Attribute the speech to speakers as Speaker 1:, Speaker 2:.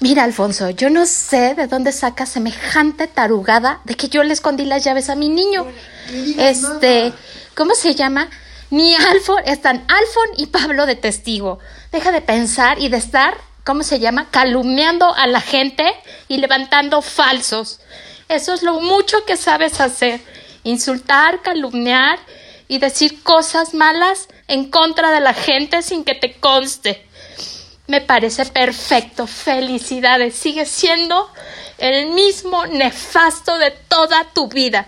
Speaker 1: Mira, Alfonso, yo no sé de dónde saca semejante tarugada de que yo le escondí las llaves a mi niño. Este, ¿cómo se llama? Ni Alfon, están Alfon y Pablo de testigo. Deja de pensar y de estar, ¿cómo se llama? Calumniando a la gente y levantando falsos. Eso es lo mucho que sabes hacer. Insultar, calumniar y decir cosas malas en contra de la gente sin que te conste. Me parece perfecto. Felicidades. Sigue siendo el mismo nefasto de toda tu vida.